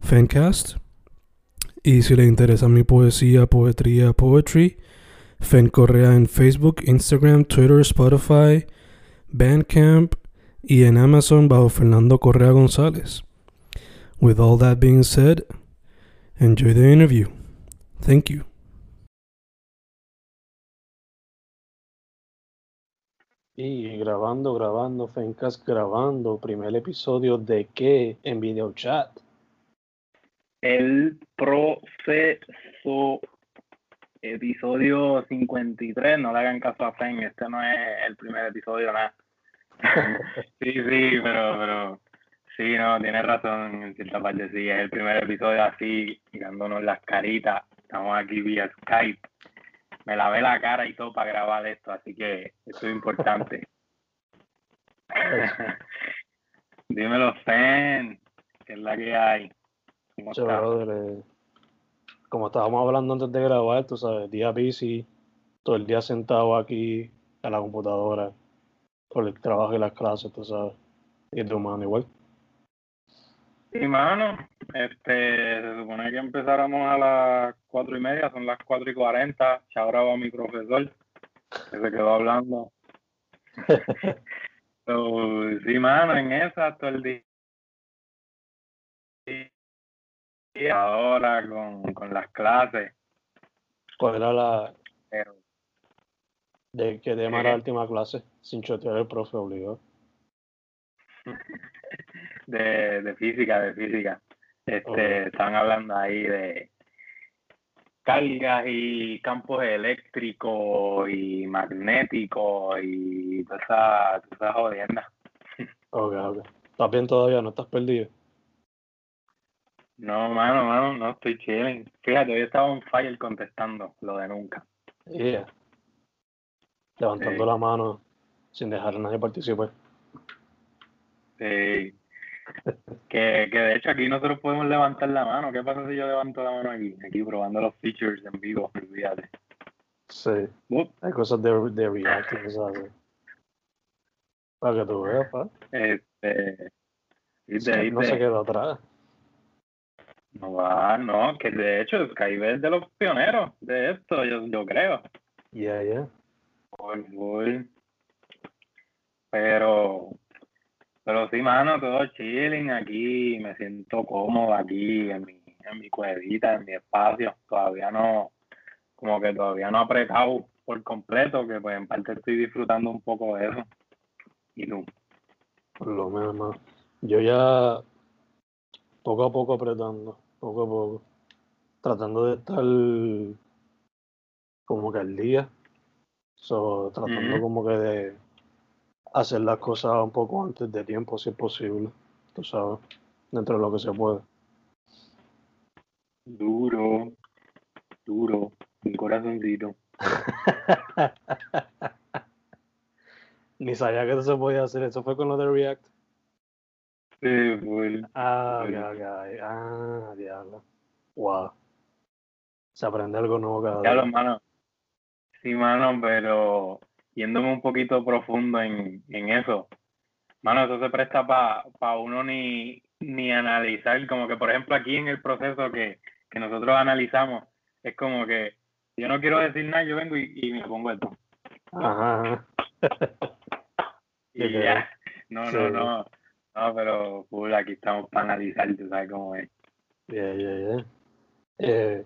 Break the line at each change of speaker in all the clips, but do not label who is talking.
Fencast. Y si le interesa mi poesía, poetría, poetry, Fen Correa en Facebook, Instagram, Twitter, Spotify, Bandcamp y en Amazon bajo Fernando Correa González. With all that being said, enjoy the interview. Thank you. Y grabando, grabando, Fencast grabando, primer episodio de qué en video chat.
El proceso, episodio 53, no le hagan caso a Fen, este no es el primer episodio, nada. sí, sí, pero, pero, sí, no, tiene razón en cierta parte, sí, es el primer episodio así, mirándonos las caritas, estamos aquí vía Skype, me lavé la cara y todo para grabar esto, así que eso es importante. Dímelo, Fen, que es la que hay.
Brother, eh, como estábamos hablando antes de grabar, tú sabes, día busy, todo el día sentado aquí en la computadora, por el trabajo y las clases, tú sabes, y tu mano igual.
Sí, mano, este, se supone que empezáramos a las cuatro y media, son las cuatro y cuarenta, ahora va mi profesor, que se quedó hablando. So, sí, mano, en esa todo el día. Ahora con, con las clases,
¿Cuál era la,
pero
de qué tema era la
¿Qué?
última clase? Sin chotear el profe obligado.
de, de física, de física. Este, están hablando ahí de cargas y campos eléctricos y magnéticos y toda esa, toda esa jodienda.
Ok, ok. ¿Estás bien todavía? ¿No estás perdido?
No, mano, mano, no estoy chilling. Fíjate, hoy estaba un fire contestando lo de nunca.
Yeah. Levantando
Sí.
la mano sin dejar a nadie participar.
Sí. Que, que de hecho aquí nosotros podemos levantar la mano. ¿Qué pasa si yo levanto la mano aquí? Aquí probando los features en vivo, olvídate.
Sí. Hay cosas de, de React y. Para que tú veas, pa.
Este, ¿viste,
Skype no se queda atrás.
No va, no, que de hecho Skype es de los pioneros de esto, yo, yo creo.
Yeah, yeah.
Full, full. Pero, pero sí, mano, todo chilling aquí, me siento cómodo aquí en mi, en mi cuevita, en mi espacio. Todavía no, como que todavía no he apretado por completo, que pues en parte estoy disfrutando un poco de eso. Y tú,
Por lo menos. Yo ya poco a poco apretando, poco a poco. Tratando de estar como que al día. So, tratando como que de hacer las cosas un poco antes de tiempo, si es posible. Tú sabes, dentro de lo que se puede.
duro, duro, mi corazoncito.
Ni sabía que eso se podía hacer. Eso fue con lo de React.
Sí, full.
Ah, ok, ok. Ah, diablo. Wow. Se aprende algo nuevo cada
Ya
día.
mano. Sí, mano, pero yéndome un poquito profundo en, en eso, mano, eso se presta para uno ni, ni analizar, como que por ejemplo aquí en el proceso que, que nosotros analizamos, es como que yo no quiero decir nada, yo vengo y, y me pongo esto.
Ajá.
Y ya, no,
Sí.
no, no, no, pero full, aquí estamos para analizar, tú sabes cómo es.
Yeah, yeah, yeah. Eh,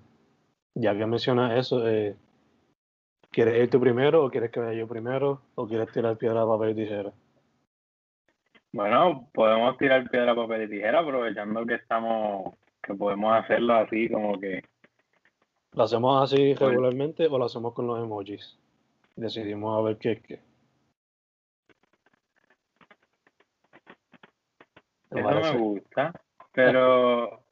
ya que mencionas eso, eh, ¿quieres ir tú primero o quieres que vaya yo primero? ¿O quieres tirar piedra, papel y tijera?
Bueno, podemos tirar piedra, papel y tijera, aprovechando que estamos, que podemos hacerlo así como que.
¿Lo hacemos así regularmente o lo hacemos con los emojis? Decidimos a ver qué es qué. ¿Te
Eso me gusta, pero,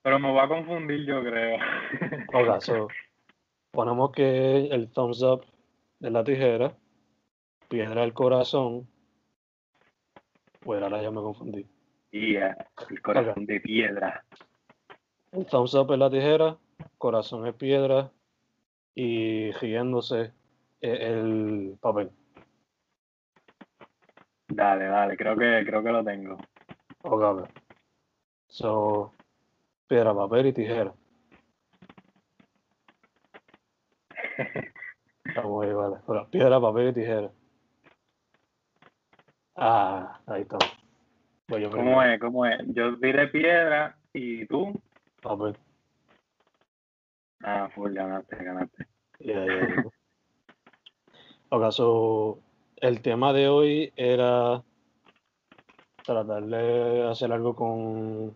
pero me va a confundir, yo creo.
Ok, so, ponemos que el thumbs up de la tijera, piedra el corazón. Pues ahora ya me confundí.
Y eh, el corazón de piedra.
El thumbs up es la tijera, corazón es piedra y riéndose es el papel.
Dale, dale, creo que, creo que lo tengo.
Ok, ok. So, piedra, papel y tijera. Estamos ahí, vale. Piedra, papel y tijera. Ah, ahí estamos. Voy yo
¿Cómo
primero.
es? ¿Cómo es? Yo tiré piedra y tú.
Papel.
Ah, full, ganaste, ganaste.
Ya, ya, ya. Ok, so, el tema de hoy era tratar de hacer algo con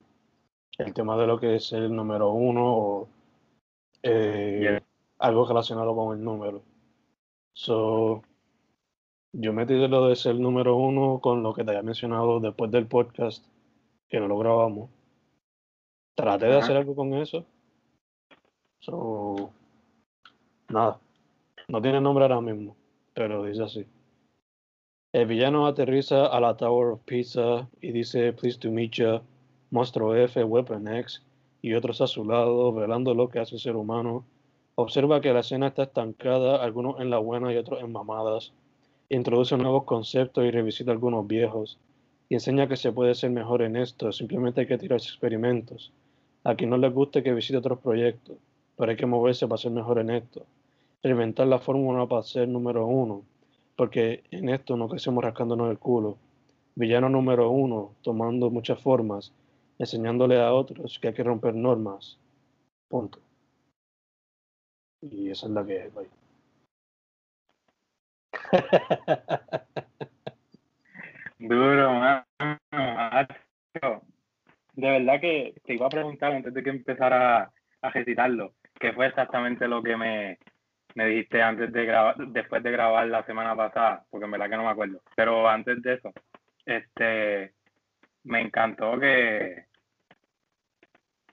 el tema de lo que es el número uno o eh,
Yeah.
algo relacionado con el número. So, yo metí lo de ser número uno con lo que te había mencionado después del podcast, que no lo grabamos. Traté de hacer algo con eso. So, nada. No tiene nombre ahora mismo, pero dice así. El villano aterriza a la Tower of Pizza y dice Pleased to meet ya, Monstruo F, Weapon X y otros a su lado, velando lo que hace el ser humano. Observa que la escena está estancada, algunos en la buena y otros en mamadas. Introduce nuevos conceptos y revisita algunos viejos. Y enseña que se puede ser mejor en esto, simplemente hay que tirarse experimentos. A quien no les guste que visite otros proyectos, pero hay que moverse para ser mejor en esto. Reinventar la fórmula para ser número uno, porque en esto no crecemos rascándonos el culo. Villano número uno, tomando muchas formas, enseñándole a otros que hay que romper normas. Punto. Y esa es la que es, bye.
Duro, macho. De verdad que te iba a preguntar antes de que empezara a recitarlo, que fue exactamente lo que me, me dijiste antes de grabar, después de grabar la semana pasada, porque en verdad que no me acuerdo. Pero antes de eso, este, me encantó que,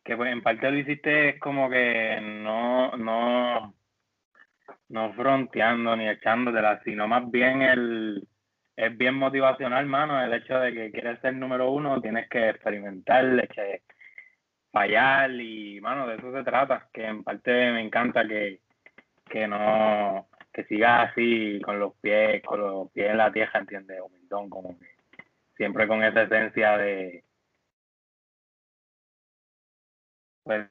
que pues, en parte lo hiciste como que no, no, no fronteando ni echándotela, sino más bien el es bien motivacional, mano, el hecho de que quieres ser número uno, tienes que experimentar, que fallar y, mano, de eso se trata, que en parte me encanta que, que no, que sigas así con los pies, con los pies en la tierra, ¿entiendes? Humildón, como que siempre con esa esencia de, pues,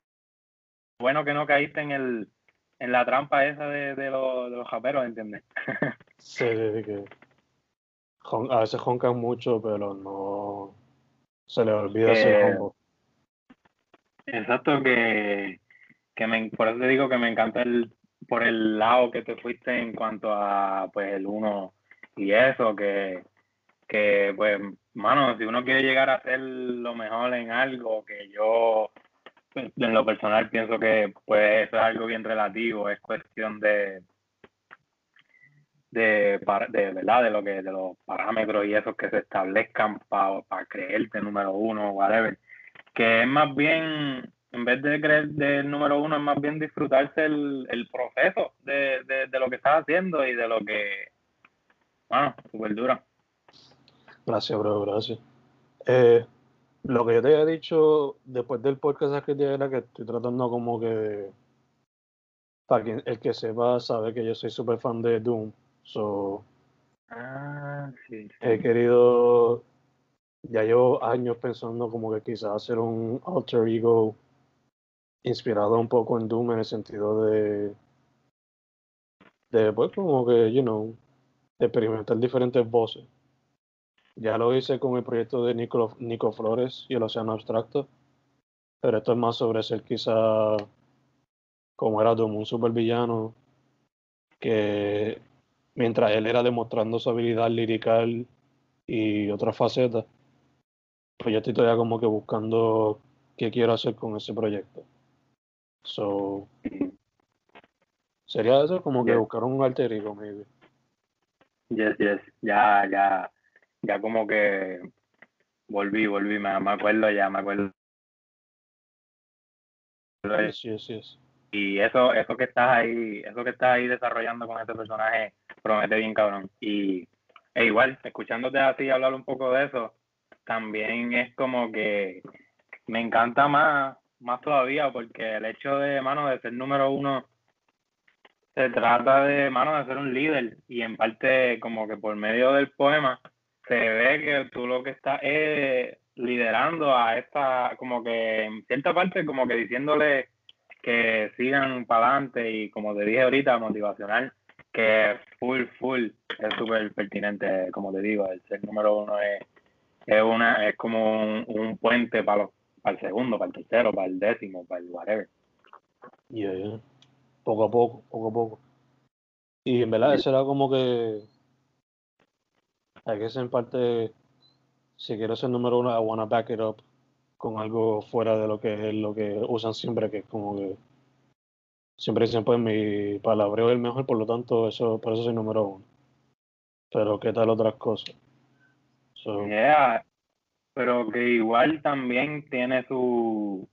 bueno que no caíste en el, en la trampa esa de, de, los, de los japeros, ¿entiendes?
Sí, que jon- a veces joncan mucho, pero no se les olvida
Que-
ser humble.
Exacto, que, que me, por eso te digo que me encanta el, por el lado que te fuiste en cuanto a pues el uno y eso, que, que pues, mano, si uno quiere llegar a ser lo mejor en algo, que yo pues, en lo personal pienso que pues eso es algo bien relativo, es cuestión de de, verdad de lo que de los parámetros y esos que se establezcan para creerte número uno whatever. Que es más bien, en vez de creer del número uno, es más bien disfrutarse el, el proceso de, de, de lo que estás haciendo y de lo que, bueno, súper duro.
Gracias, bro, gracias. Eh, lo que yo te había dicho después del podcast que era que estoy tratando como que para quien el que sepa sabe que yo soy súper fan de Doom. So,
Ah, sí.
he querido, ya llevo años pensando como que quizás hacer un alter ego inspirado un poco en Doom en el sentido de, de pues como que, you know, experimentar diferentes voces. Ya lo hice con el proyecto de Nico, Nico Flores y el Océano Abstracto. Pero esto es más sobre ser quizá como era Doom, un supervillano que mientras él era demostrando su habilidad lirical y otras facetas, pues yo estoy todavía como que buscando qué quiero hacer con ese proyecto. So, sería eso como que
Yeah.
buscar un alter ego, maybe.
Yes, yes. Ya, ya, ya como que volví, volví, me, me acuerdo ya, me acuerdo.
Yes, yes, yes.
Y eso, eso que estás ahí, eso que estás ahí desarrollando con este personaje promete bien cabrón. Y e igual, escuchándote así hablar un poco de eso, también es como que me encanta más, más todavía, porque el hecho de, mano, de ser número uno, se trata de, mano, de ser un líder. Y en parte, como que por medio del poema, se ve que tú lo que estás es liderando a esta, como que en cierta parte, como que diciéndole que sigan para adelante y como te dije ahorita, motivacional, que full, full, es súper pertinente, como te digo, el ser número uno es, es una, es como un, un puente para los, para el segundo, para el tercero, para el décimo, para el whatever.
Yeah, yeah. Poco a poco, poco a poco. Y en verdad, eso era como que. Hay que ser en parte. Si quiero ser número uno, I wanna back it up con algo fuera de lo que es lo que usan siempre, que es como que. Siempre dicen, pues mi palabreo es el mejor, por lo tanto, eso, por eso soy número uno. Pero, ¿qué tal otras cosas? So,
Yeah, pero que igual también tiene su,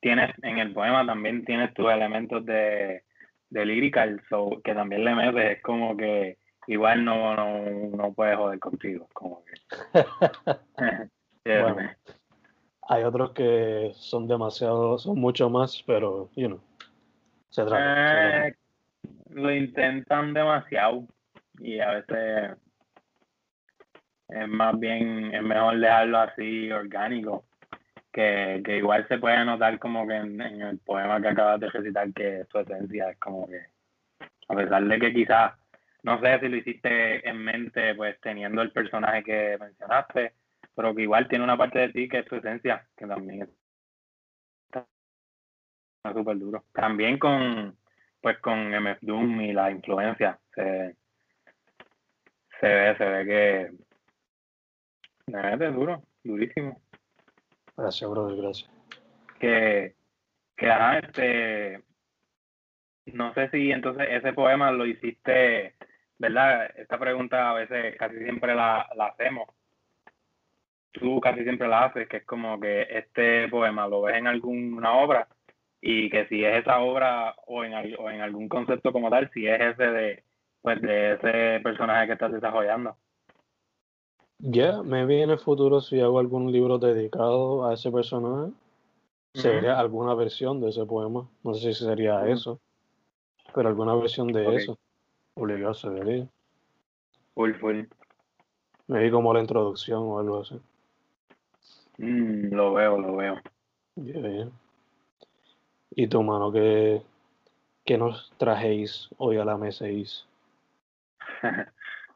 tienes en el poema también tienes tus elementos de, de lyrical, so, que también le metes, es como que igual no, no, no puedes joder contigo, como que. Yeah,
Bueno. hay otros que son demasiado, son mucho más, pero, you know, se trata. se trata.
Eh, lo intentan demasiado y a veces es más bien, es mejor dejarlo así orgánico, que, que igual se puede notar como que en, el poema que acabas de recitar que su esencia es como que, a pesar de que quizás, no sé si lo hiciste en mente, pues teniendo el personaje que mencionaste, pero que igual tiene una parte de ti que es tu esencia, que también está súper duro. También con, pues con MF Doom y la influencia, se, se ve, se ve que mete duro, durísimo.
Gracias, brother, gracias.
Que, que ajá, este, no sé si entonces ese poema lo hiciste, ¿verdad? Esta pregunta a veces casi siempre la, la hacemos. Tú casi siempre la haces, que es como que este poema lo ves en alguna obra y que si es esa obra o en, o en algún concepto como tal, si es ese de, pues de ese personaje que estás desarrollando.
Ya, maybe en el futuro si hago algún libro dedicado a ese personaje, sería alguna versión de ese poema. No sé si sería eso, pero alguna versión de eso. Obligado se vería.
Full, full.
Maybe como la introducción o algo así.
Mm, lo veo, lo veo.
Ya, ya. ¿Y tu mano qué, qué nos trajéis hoy a la mesa?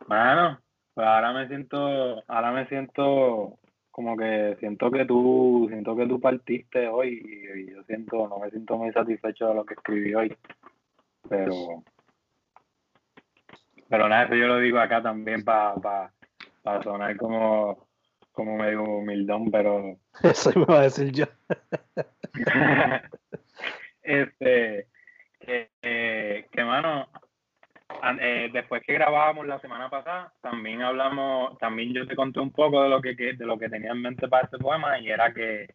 Mano, pues ahora me siento, ahora me siento como que siento que tú, siento que tú partiste hoy y, y yo siento, no me siento muy satisfecho de lo que escribí hoy, pero, pero nada, eso yo lo digo acá también para pa, pa sonar como, como medio humildón, pero
Eso me va a decir yo.
este, que, que mano, an- eh, después que grabábamos la semana pasada, también hablamos, también yo te conté un poco de lo que, de lo que tenía en mente para este poema y era que,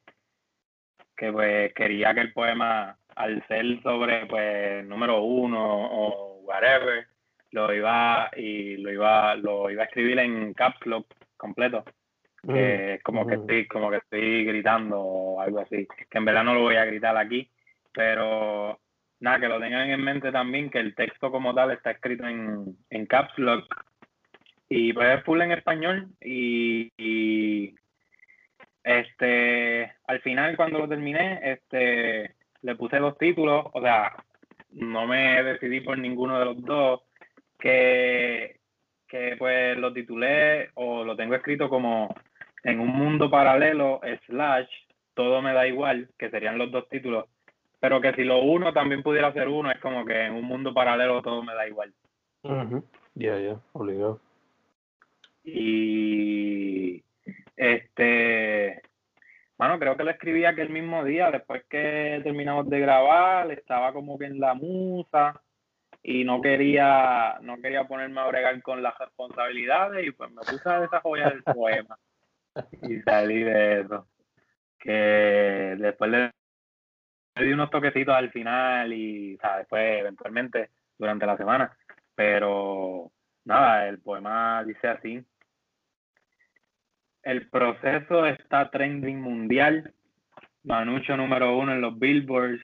que pues quería que el poema, al ser sobre pues número uno o whatever, lo iba y lo iba, lo iba a escribir en caps lock completo que es como que
ujú.
estoy como que estoy gritando o algo así que en verdad no lo voy a gritar aquí pero nada que lo tengan en mente también que el texto como tal está escrito en, en caps lock. Y pues es full en español y, este al final cuando lo terminé este le puse dos títulos. O sea no me decidí por ninguno de los dos que que pues lo titulé o lo tengo escrito como en un mundo paralelo slash Todo me da igual, que serían los dos títulos, pero que si lo uno también pudiera ser uno, es como que en un mundo paralelo todo me da igual.
Ya, ya, obligado.
Y este, bueno, creo que lo escribí aquel mismo día, después que terminamos de grabar, estaba como que en la musa y no quería, no quería ponerme a bregar con las responsabilidades y pues me puse a desarrollar el poema y salí de eso. Que después le, di unos toquecitos al final y o después eventualmente durante la semana, pero nada, el poema dice así. El proceso está trending mundial. Manucho número uno en los billboards.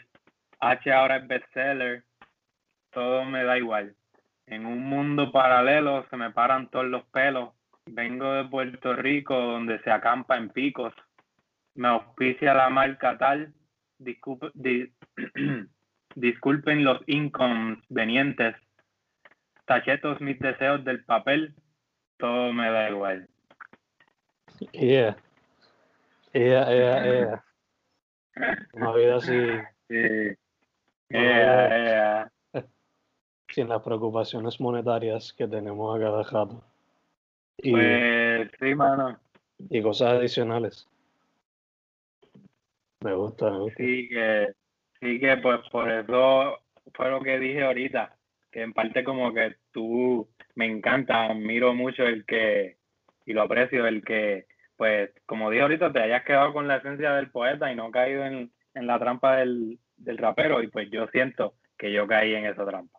H ahora es bestseller. Todo me da igual. En un mundo paralelo se me paran todos los pelos. Vengo de Puerto Rico donde se acampa en picos. Me auspicia la marca tal. disculpen los inconvenientes. Tachetos mis deseos del papel. Todo me da igual.
Yeah. Yeah, yeah, yeah. Una vida así.
Sí. Yeah,
Sin las preocupaciones monetarias que tenemos a cada rato.
Y, pues sí, mano.
Y cosas adicionales. Me gusta, me gusta.
Sí, que, sí que pues por eso fue lo que dije ahorita, que en parte como que tú me encanta, admiro mucho el que y lo aprecio el que, pues, como dije ahorita, te hayas quedado con la esencia del poeta y no caído en, la trampa del, rapero, y pues yo siento que yo caí en esa trampa.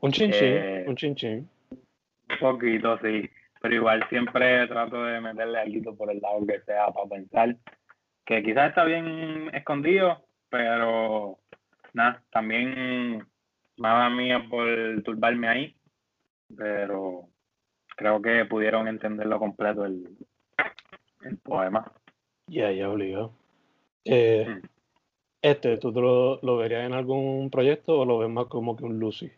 Un chinchín, eh, un chinchín.
Un poquito, sí, pero igual siempre trato de meterle algo por el lado que sea para pensar que quizás está bien escondido, pero nada, también nada mía por turbarme ahí, pero creo que pudieron entenderlo completo el, el poema.
Ya, ya obligado. Eh, mm. Este, ¿tú lo, lo, verías en algún proyecto o lo ves más como que un Lucy?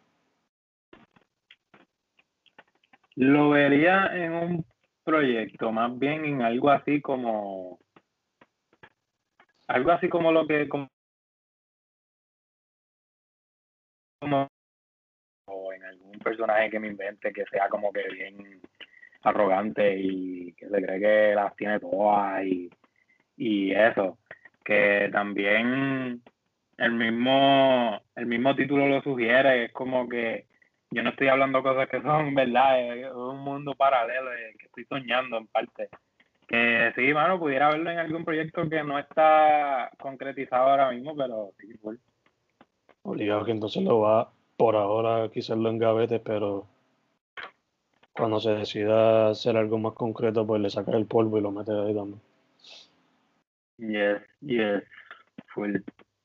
Lo vería en un proyecto, más bien en algo así como algo así como lo que como en algún personaje que me invente que sea como que bien arrogante y que se cree que las tiene todas y, y eso. Que también el mismo, el mismo título lo sugiere, es como que yo no estoy hablando cosas que son verdad, es un mundo paralelo que estoy soñando en parte. Que sí, mano, pudiera verlo en algún proyecto que no está concretizado ahora mismo, pero sí, igual.
Obligado que entonces lo va por ahora quizás lo engavete, pero cuando se decida hacer algo más concreto, pues le saca el polvo y lo mete ahí también.
Yes, yes, full.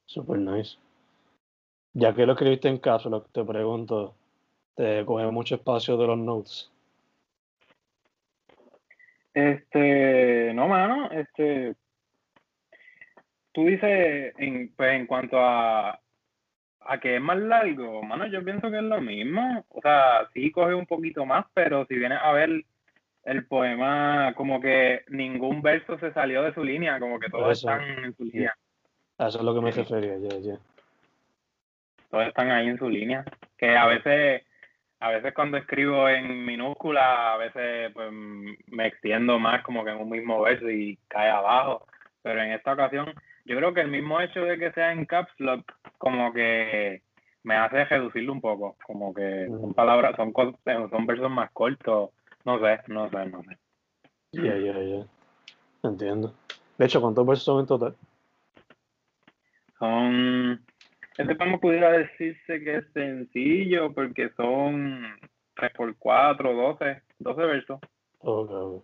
Super nice. Ya que lo escribiste en caso, lo que te pregunto, ¿te coge mucho espacio de los notes?
Este, no, mano, este, tú dices, en, pues en cuanto a a que es más largo, mano, yo pienso que es lo mismo. O sea, sí coge un poquito más, pero si vienes a ver el poema, como que ningún verso se salió de su línea, como que todos están en su línea.
Eso es lo que me refería, ya, ya.
Todos están ahí en su línea. Que a veces, a veces cuando escribo en minúscula, a veces pues me extiendo más como que en un mismo verso y cae abajo. Pero en esta ocasión yo creo que el mismo hecho de que sea en caps lock como que me hace reducirlo un poco, como que son palabras, son son versos más cortos, no sé, no sé, no sé.
Ya, ya, ya. Entiendo. De hecho, ¿cuántos versos son en total?
Son, este como pudiera decirse que es sencillo porque son 3 por 4, 12, 12 versos.
Ok,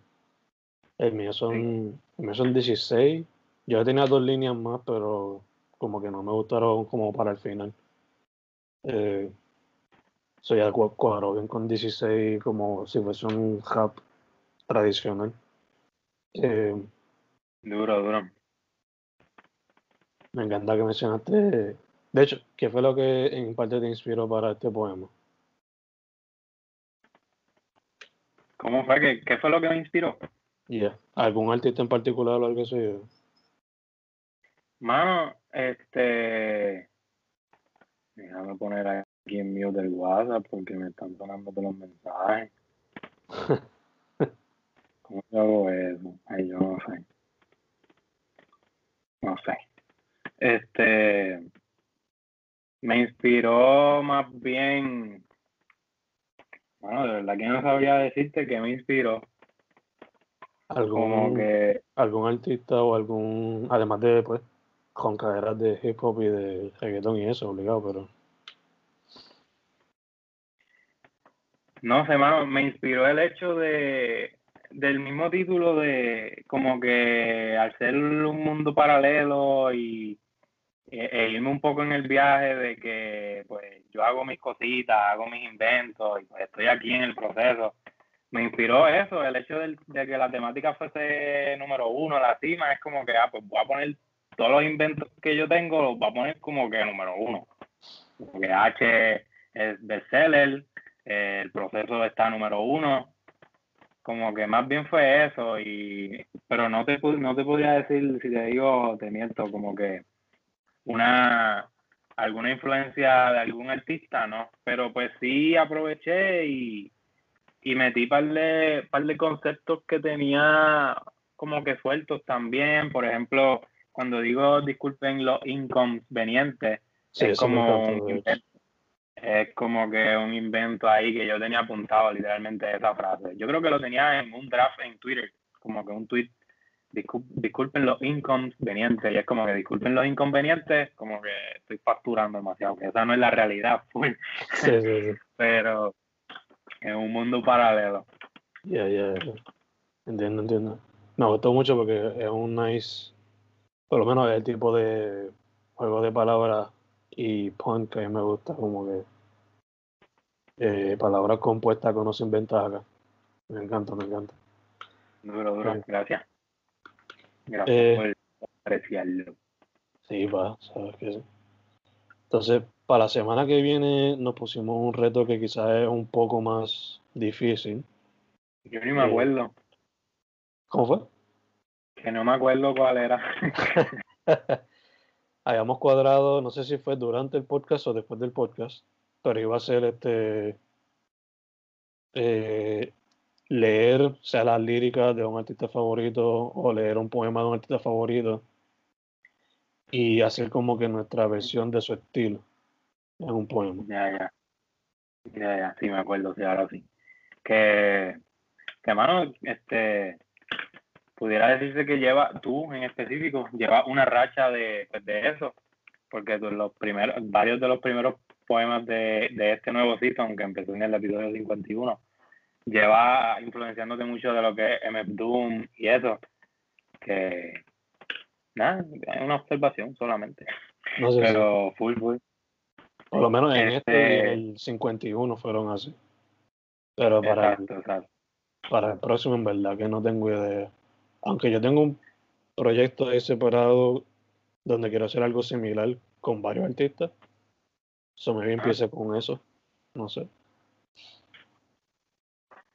El mío son, el mío son 16 yo tenía dos líneas más, pero como que no me gustaron como para el final. Eh, soy ya cuadro bien con 16 como si fuese un hub tradicional. Eh,
duro, duro.
Me encanta que mencionaste. De hecho, ¿qué fue lo que en parte te inspiró para este poema?
¿Cómo fue? ¿Qué, qué fue lo que me inspiró?
Yeah. ¿Algún artista en particular o algo así?
Mano, este. Déjame poner aquí en mute del WhatsApp porque me están sonando todos los mensajes. ¿Cómo yo hago eso? Ay, yo no sé. No sé. Este. Me inspiró más bien. Bueno, de verdad que no sabría decirte que me inspiró.
¿Algún,
Como que.
algún artista o algún, además de pues, con caderas de hip hop y de reggaetón y eso, obligado, pero
No sé, mano, me inspiró el hecho de del mismo título de como que al ser un mundo paralelo y e, e irme un poco en el viaje de que pues yo hago mis cositas, hago mis inventos y pues estoy aquí en el proceso. Me inspiró eso, el hecho del- de, que la temática fuese número uno, la cima, es como que, ah, pues voy a poner todos los inventos que yo tengo, los voy a poner como que número uno. Porque H es bestseller, eh, el proceso está número uno. Como que más bien fue eso, y pero no te, no te podría decir, si te digo, te miento, como que una alguna influencia de algún artista, ¿no? Pero pues sí aproveché y, y metí par de, par de conceptos que tenía como que sueltos también. Por ejemplo, cuando digo disculpen los inconvenientes,
sí,
es como un invento, es como que un invento ahí que yo tenía apuntado literalmente esa frase. Yo creo que lo tenía en un draft en Twitter, como que un tweet, discul- disculpen los inconvenientes, y es como que disculpen los inconvenientes, como que estoy facturando demasiado, que esa no es la realidad,
Sí, sí, sí.
pero en un mundo paralelo.
Ya, ya, ya. Entiendo, entiendo. Me gustó mucho porque es un nice, por lo menos es el tipo de juego de palabras y punk que a mí me gusta, como que eh, palabras compuestas que uno se inventa acá. Me encanta, me encanta.
Duro, duro, gracias. Gracias
Eh,
por apreciarlo.
Sí, va, sabes que sí. Entonces, para la semana que viene nos pusimos un reto que quizás es un poco más difícil.
Yo ni me
eh,
acuerdo,
¿Cómo fue?
que no me acuerdo cuál era.
Habíamos cuadrado, no sé si fue durante el podcast o después del podcast, pero iba a ser este eh, leer, sea las líricas de un artista favorito o leer un poema de un artista favorito y hacer como que nuestra versión de su estilo en un poema.
Ya, ya. Ya, ya, sí me acuerdo, sí, ahora sí. Que, que mano, este, pudiera decirse que lleva, tú en específico, lleva una racha de, pues, de eso, porque tú los primeros, varios de los primeros poemas de, de este nuevo season, que empezó en el episodio 51, lleva influenciándote mucho de lo que es MF Doom y eso, que, nada, es una observación solamente,
No sé si,
pero full, full.
por lo menos en este
Este-
el 51 fueron así. Pero para el,
Exacto,
para el próximo, en verdad que no tengo idea. Aunque yo tengo un proyecto ahí separado donde quiero hacer algo similar con varios artistas. So me empiece con eso. No sé.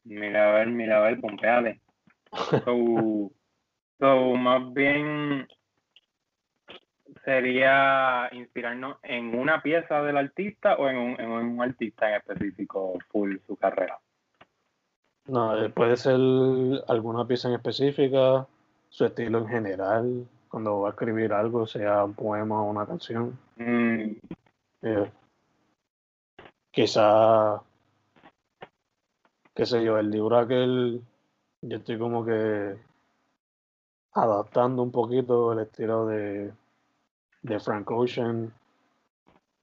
Mira a ver, mira a ver, pompeale. So, so, más bien sería inspirarnos en una pieza del artista o en un, en un artista en específico full su carrera.
No, eh, puede ser alguna pieza en específica, su estilo en general, cuando va a escribir algo, sea un poema o una canción.
Mm,
Eh, quizá, qué sé yo, el libro aquel, yo estoy como que adaptando un poquito el estilo de, de Frank Ocean,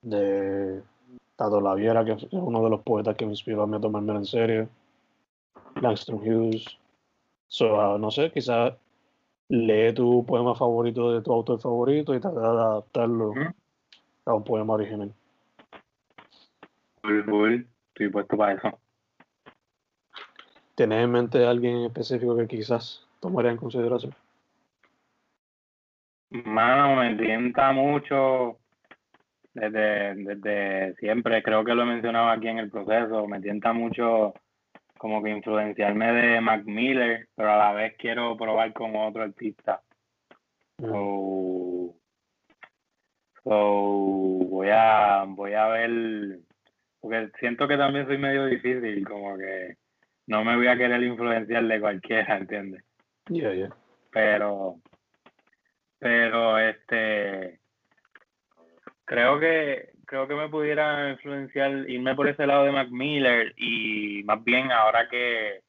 de Tato Laviera, que es uno de los poetas que me inspiró a mí a tomármelo en serio, Langston Hughes. So, ah, no sé, quizás lee tu poema favorito de tu autor favorito y trata de adaptarlo a un poema original.
full, full. Estoy puesto para eso.
¿Tienes en mente a alguien en específico que quizás tomaría en consideración?
Mano, me tienta mucho desde, desde siempre, creo que lo he mencionado aquí en el proceso, me tienta mucho como que influenciarme de Mac Miller, pero a la vez quiero probar con otro artista.
Mm.
O So, voy a, voy a ver, porque siento que también soy medio difícil, como que no me voy a querer influenciar de cualquiera, ¿entiendes?
Yeah, yeah.
Pero, pero este, creo que, creo que me pudiera influenciar, irme por ese lado de Mac Miller y más bien ahora que,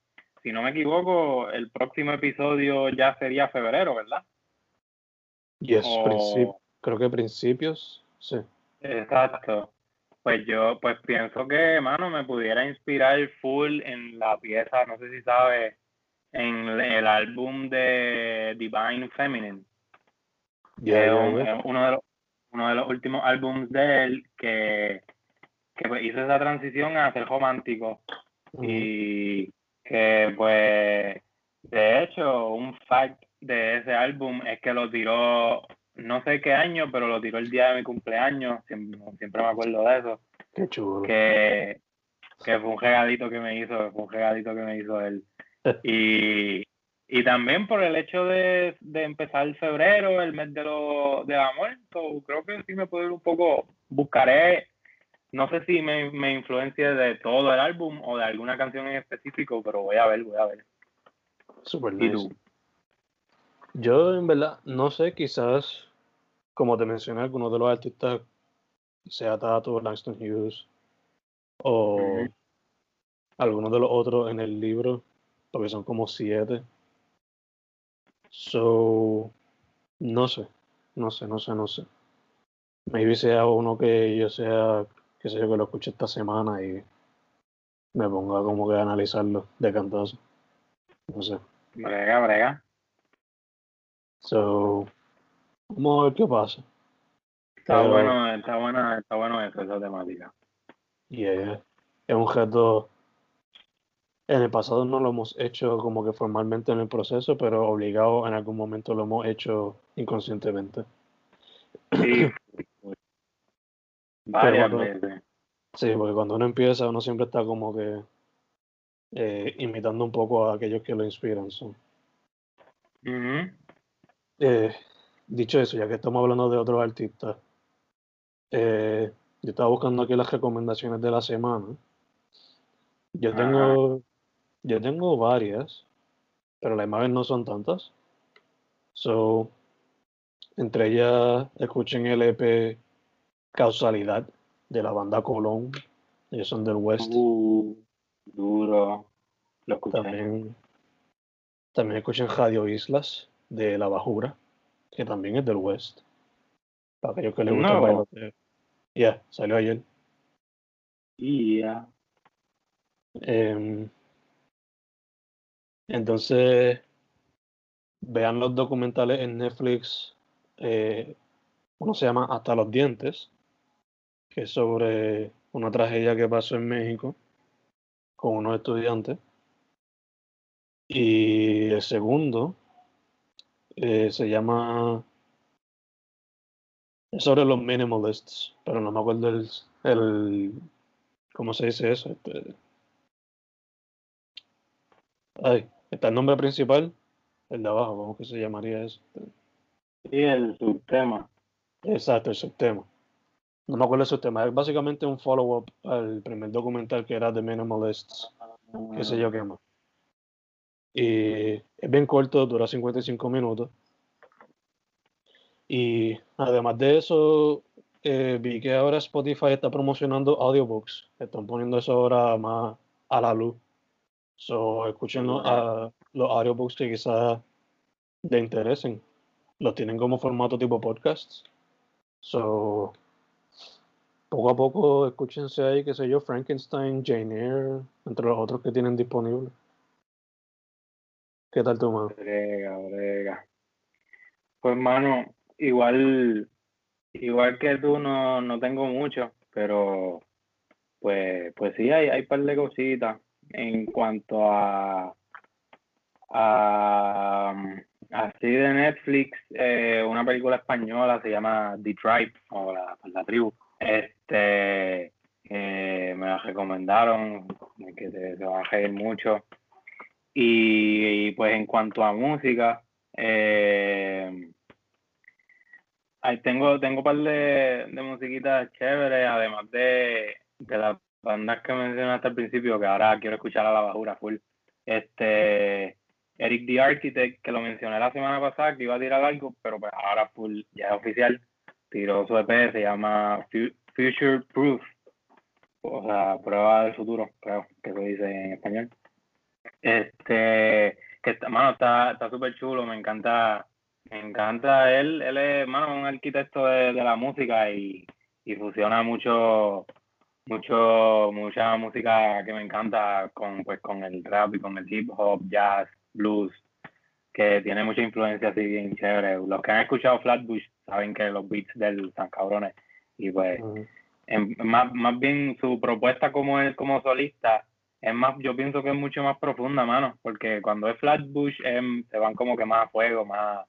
si no me equivoco, el próximo episodio ya sería febrero, ¿verdad?
Yes,
O-
creo que principios, sí.
Exacto. Pues yo, pues pienso que, mano, me pudiera inspirar full en la pieza, no sé si sabes, en el álbum de Divine Feminine.
Yeah,
un-
yeah.
uno de los uno de los últimos álbums de él que, que pues, hizo esa transición a ser romántico y que pues de hecho un fact de ese álbum es que lo tiró no sé qué año pero lo tiró el día de mi cumpleaños siempre, siempre me acuerdo de eso
Qué chulo.
que, que fue un regalito que me hizo fue un regalito que me hizo él y, y también por el hecho de, de empezar febrero, el mes de lo, del amor, so, creo que sí me puedo ir un poco, buscaré, no sé si me, me influencia de todo el álbum o de alguna canción en específico, pero voy a ver, voy a ver.
Super
¿Y
nice.
tú?
Yo, en verdad, no sé, quizás, como te mencioné, algunos de los artistas, sea Tato, Langston Hughes, o algunos de los otros en el libro, porque son como siete. So, no sé, no sé, no sé, no sé. Maybe sea uno que yo sea, que sé yo, que lo escuche esta semana y me ponga como que a analizarlo de cantazo. No sé.
Brega, brega.
So, vamos a ver qué pasa.
Está
Pero-
bueno, está buena, está bueno eso, esa temática.
Yeah. Es un reto. En el pasado no lo hemos hecho como que formalmente en el proceso, pero obligado en algún momento lo hemos hecho inconscientemente.
Sí. Varias
cuando-
veces.
Sí, porque cuando uno empieza, uno siempre está como que eh, imitando un poco a aquellos que lo inspiran. so.
Ujú.
Eh, dicho eso, ya que estamos hablando de otros artistas, eh, yo estaba buscando aquí las recomendaciones de la semana. Yo
Ajá.
tengo, yo tengo varias, pero las imágenes no son tantas. So, entre ellas, escuchen el EP Causalidad de la banda Colón. Ellos son del West.
Uh, duro. Lo escuché.
También, también escuchen Radio Islas de La Bajura, que también es del West. Para aquellos que les gusta el
No.
bailoteo. Ya, salió ayer.
Y ya.
Em, entonces, vean los documentales en Netflix. eh, uno se llama Hasta los dientes, que es sobre una tragedia que pasó en México con unos estudiantes. Y el segundo eh, se llama es sobre los minimalists, pero no me acuerdo el, el ¿cómo se dice eso? Este, ay, está el nombre principal, el de abajo, ¿cómo que se llamaría eso?
Y el subtema.
Exacto, el subtema. No me acuerdo el subtema, es básicamente un follow-up al primer documental que era The Minimalists, qué sé yo qué más. Y es bien corto, dura 55 minutos. Y además de eso, eh, vi que ahora Spotify está promocionando audiobooks. Están poniendo eso ahora más a la luz. So, escuchen los, audiobooks que quizás les interesen. Los tienen como formato tipo podcasts. So, poco a poco escúchense ahí, qué sé yo, Frankenstein, Jane Eyre, entre los otros que tienen disponibles. ¿Qué tal tu mano?
Brega, brega. Pues, mano, igual, igual que tú, no, no tengo mucho, pero pues, pues sí, hay, hay un par de cositas en cuanto a, a así de Netflix, eh, una película española se llama The Tribe o la, la tribu. Este, eh, me la recomendaron, que se, se a reír mucho. Y, pues en cuanto a música, eh, tengo, tengo un par de, de musiquitas chéveres, además de, de las bandas que mencionaste al principio, que ahora quiero escuchar a la bajura full. Este, Eric the Architect, que lo mencioné la semana pasada, que iba a tirar algo, pero pues ahora full, ya es oficial, tiró su EP, se llama Future Proof, o sea, prueba del futuro, creo que se dice en español. Este, que está, mano, está, está súper chulo, me encanta, me encanta. Él, él es, mano, un arquitecto de, de la música y, y fusiona mucho, mucho, mucha música que me encanta con, pues, con el rap y con el hip hop, jazz, blues, que tiene mucha influencia así bien chévere. Los que han escuchado Flatbush saben que los beats del San Cabrones. Y pues más, más bien su propuesta como él como solista es más, yo pienso que es mucho más profunda, mano, porque cuando es Flatbush se van como que más a fuego, más,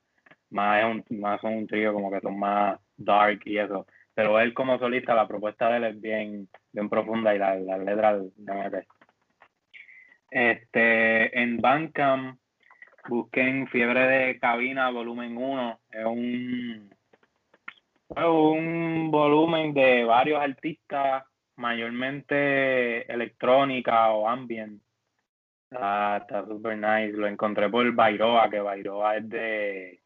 más, es un, más son un trío como que son más dark y eso. Pero él como solista, la propuesta de él es bien, bien profunda y las la letras de meter. Este, en Bandcamp busquen Fiebre de Cabina volumen 1, es un un volumen de varios artistas, mayormente electrónica o ambient. Ah, está super nice. Lo encontré por Bairoa, que Bairoa es de,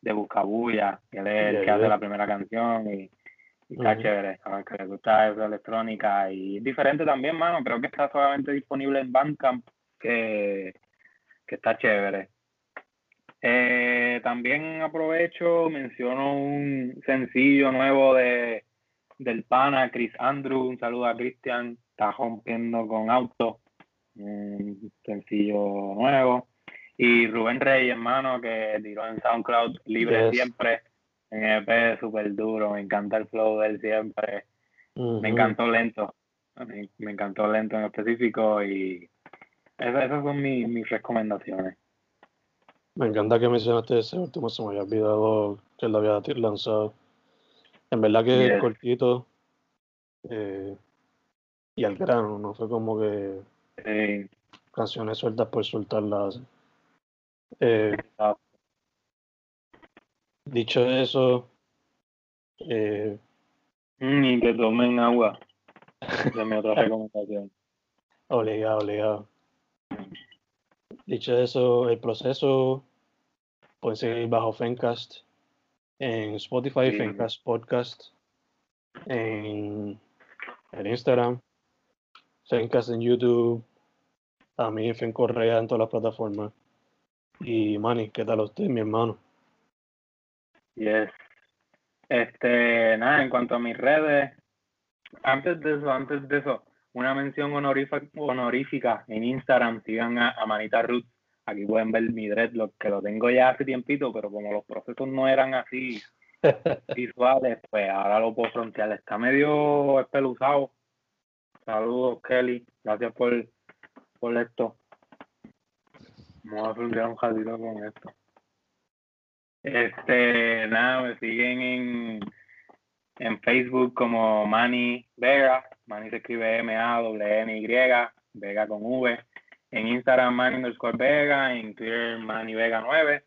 de Buscabulla, que él es el que hace la primera canción y, está chévere. A ver, que le gusta esa electrónica y diferente también, mano. Creo que está solamente disponible en Bandcamp, que, que está chévere. Eh, también aprovecho, menciono un sencillo nuevo de del pana Chris Andrew, un saludo a Cristian, está rompiendo con auto, un sencillo nuevo. Y Rubén Rey, hermano, que tiró en SoundCloud libre siempre, en EP súper duro, me encanta el flow de él siempre, me encantó lento, me, encantó lento en específico y esas, son mis, mis recomendaciones.
Me encanta que mencionaste ese último, se me había olvidado que él lo había lanzado. En verdad que cortito eh, y al grano, no fue como que canciones sueltas por soltarlas. Eh, dicho eso, eh,
mm, y que tomen agua. de mi otra recomendación.
Obligado, obligado. Dicho eso, el proceso puede seguir bajo Fencast en Spotify, Fencast Podcast, en, en Instagram, Fencast en YouTube, a mí Fen Correa en todas las plataformas. Y Manny, ¿qué tal usted, mi hermano?
Yes. Este, nada, en cuanto a mis redes, antes de eso, antes de eso, una mención honorífica, en Instagram, sigan a, Manita Ruth. Aquí pueden ver mi dreadlock, que lo tengo ya hace tiempito, pero como los procesos no eran así visuales, pues ahora lo puedo frontear. Está medio espeluzado. Saludos, Kelly. Gracias por, por esto. Vamos a frontear un jardín con esto. Este, nada, me siguen en, en Facebook como Manny Vega Manny se escribe M-A-W-N-Y, Vega con V. En Instagram, Manny underscore Vega. En Twitter, Manny Vega 9.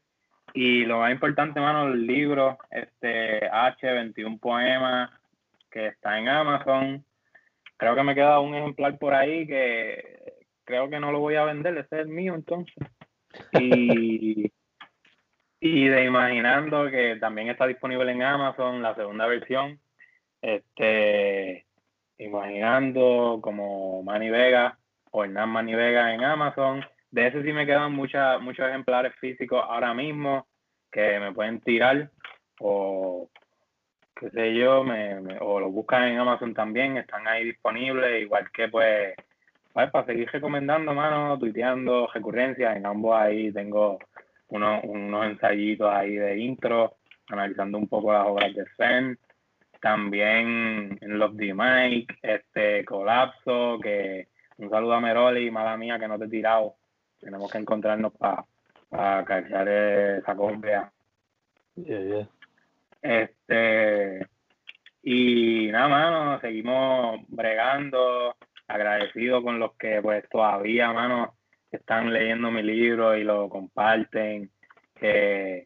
Y lo más importante, mano, el libro, este H21 poemas, que está en Amazon. Creo que me queda un ejemplar por ahí que creo que no lo voy a vender, ese es el mío entonces. Y, y de Imaginando, que también está disponible en Amazon, la segunda versión. Este, Imaginando como Manny Vega o Hernán Manny Vega en Amazon. De ese sí me quedan muchas muchos ejemplares físicos ahora mismo que me pueden tirar o qué sé yo, me, o lo buscan en Amazon también, están ahí disponibles, igual que pues, pues para seguir recomendando, mano, tuiteando, recurrencias, en ambos ahí tengo unos, unos ensayitos ahí de intro, analizando un poco las obras de Zen, también en los de Mike, este colapso, que un saludo a Meroli, mala mía que no te he tirado. Tenemos que encontrarnos para pa calzar esa copia. Este y nada mano, seguimos bregando, agradecido con los que pues todavía, mano, están leyendo mi libro y lo comparten, que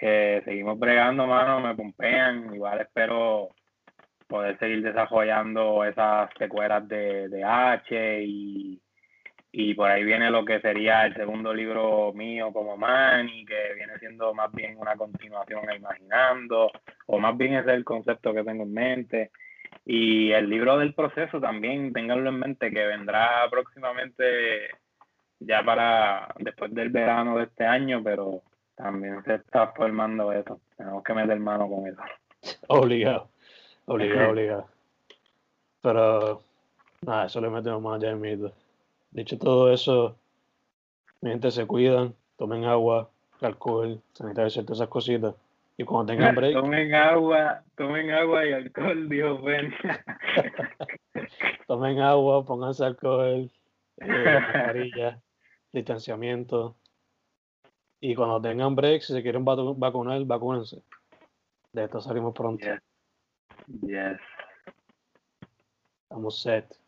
que seguimos bregando, mano, me pompean. Igual espero poder seguir desarrollando esas secuelas de, de H y, y por ahí viene lo que sería el segundo libro mío como Manny, que viene siendo más bien una continuación Imaginando, o más bien es el concepto que tengo en mente. Y el libro del proceso también, ténganlo en mente, que vendrá próximamente ya para después del verano de este año, pero también se está formando eso. Tenemos que meter mano con eso.
Obligado, obligado, obligado. Pero nada, eso le metemos más en mito. Dicho todo eso, mi gente se cuidan, tomen agua, alcohol, sanitario, todas esas cositas. Y cuando tengan break.
tomen agua, tomen agua y alcohol, Dios ven.
tomen agua, pónganse alcohol, eh, distanciamiento. Y cuando tengan break, si se quieren vacunar, vacúnense. De esto salimos pronto.
Yes.
Estamos set.